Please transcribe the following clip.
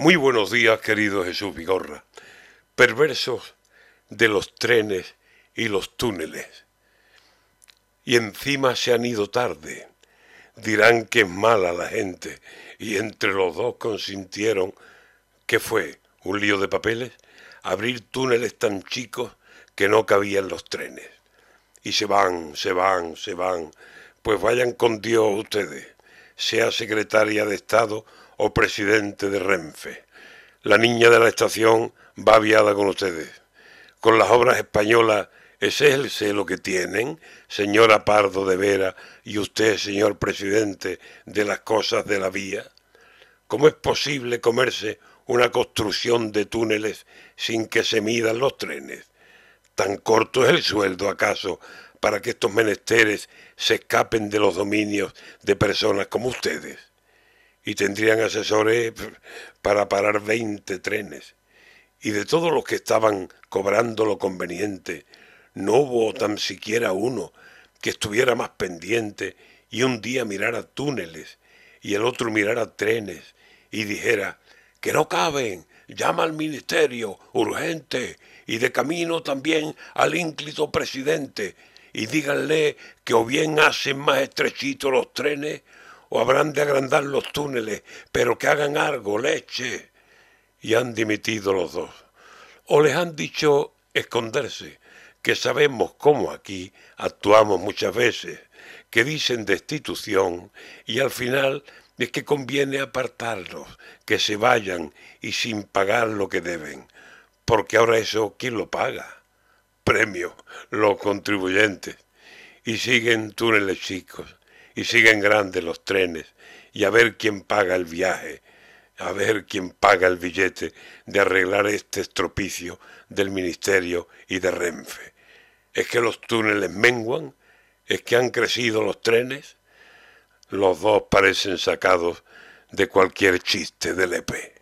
Muy buenos días, querido Jesús Vigorra. Perversos de los trenes y los túneles. Y encima se han ido tarde. Dirán que es mala la gente. Y entre los dos consintieron que fue un lío de papeles abrir túneles tan chicos que no cabían los trenes. Y se van, se van, se van. Pues vayan con Dios ustedes, sea secretaria de Estado o presidente de Renfe. La niña de la estación va aviada con ustedes. Con las obras españolas, ¿ese es el celo que tienen, señora Pardo de Vera y usted, señor presidente, de las cosas de la vía? ¿Cómo es posible comerse una construcción de túneles sin que se midan los trenes? ¿Tan corto es el sueldo acaso para que estos menesteres se escapen de los dominios de personas como ustedes? y tendrían asesores para parar 20 trenes. Y de todos los que estaban cobrando lo conveniente, no hubo tan siquiera uno que estuviera más pendiente y un día mirara túneles y el otro mirara trenes y dijera que no caben, llama al ministerio, urgente, y de camino también al ínclito presidente, y díganle que o bien hacen más estrechitos los trenes o habrán de agrandar los túneles, pero que hagan algo, leche. Y han dimitido los dos. O les han dicho esconderse, que sabemos cómo aquí actuamos muchas veces, que dicen destitución y al final es que conviene apartarlos, que se vayan y sin pagar lo que deben, porque ahora eso, ¿quién lo paga? Premio, los contribuyentes. Y siguen túneles chicos, y siguen grandes los trenes y a ver quién paga el viaje, a ver quién paga el billete de arreglar este estropicio del Ministerio y de Renfe. ¿Es que los túneles menguan? ¿Es que han crecido los trenes? Los dos parecen sacados de cualquier chiste del EP.